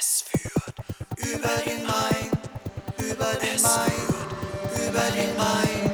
Es führt über den Main, über den Main, über den Main.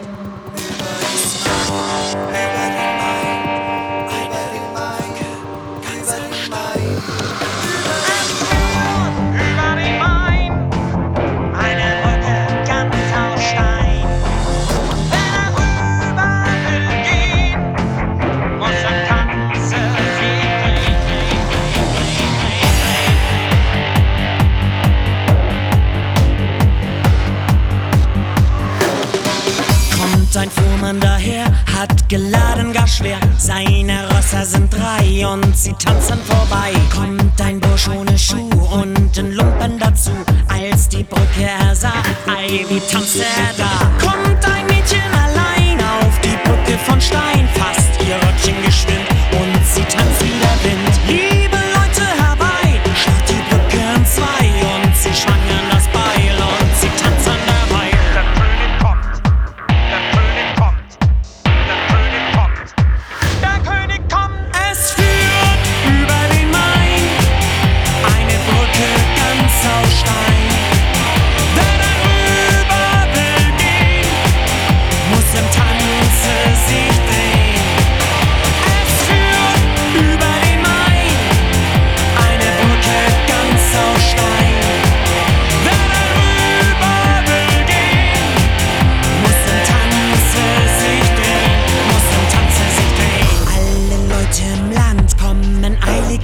Sein Fuhrmann daher hat geladen gar schwer. Seine Rösser sind drei und sie tanzen vorbei. Kommt ein Bursch ohne Schuh und in Lumpen dazu. Als die Brücke er sah, ei, wie tanzte er da.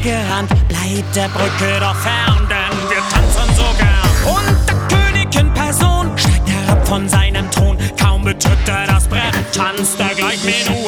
gerannt. Bleib der Brücke doch fern, denn wir tanzen so gern. Und der König in Person steigt herab von seinem Thron. Kaum betritt er das Brett, tanzt er gleich mit uns.